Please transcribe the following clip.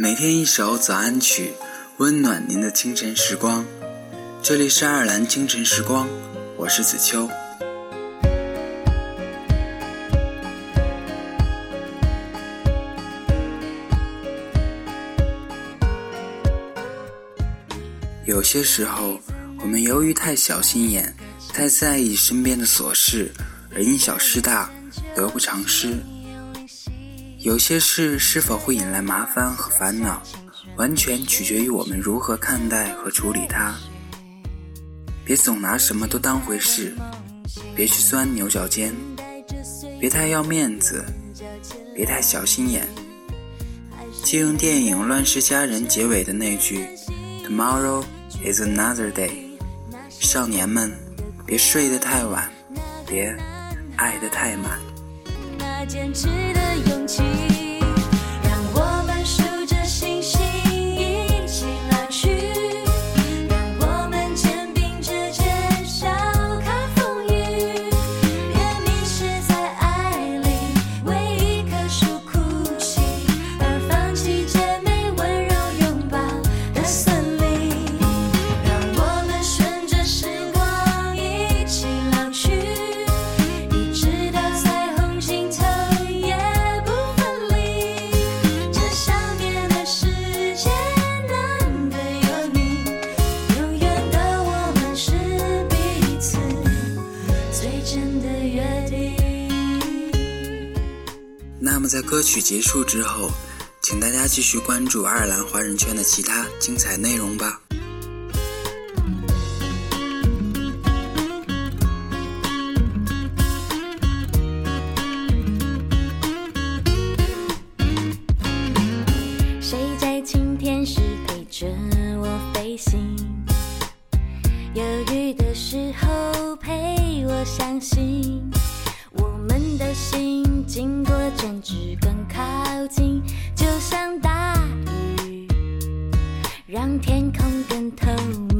每天一首早安曲，温暖您的清晨时光。这里是爱尔兰清晨时光，我是子秋。有些时候，我们由于太小心眼，太在意身边的琐事，而因小失大，得不偿失。有些事是否会引来麻烦和烦恼，完全取决于我们如何看待和处理它。别总拿什么都当回事，别去钻牛角尖，别太要面子，别太小心眼。借用电影《乱世佳人》结尾的那句 “Tomorrow is another day”，少年们，别睡得太晚，别爱得太满。坚持的勇气。在歌曲结束之后，请大家继续关注爱尔兰华人圈的其他精彩内容吧。谁在晴天时陪着我飞行？犹豫的时候陪我相信，让天空更透明。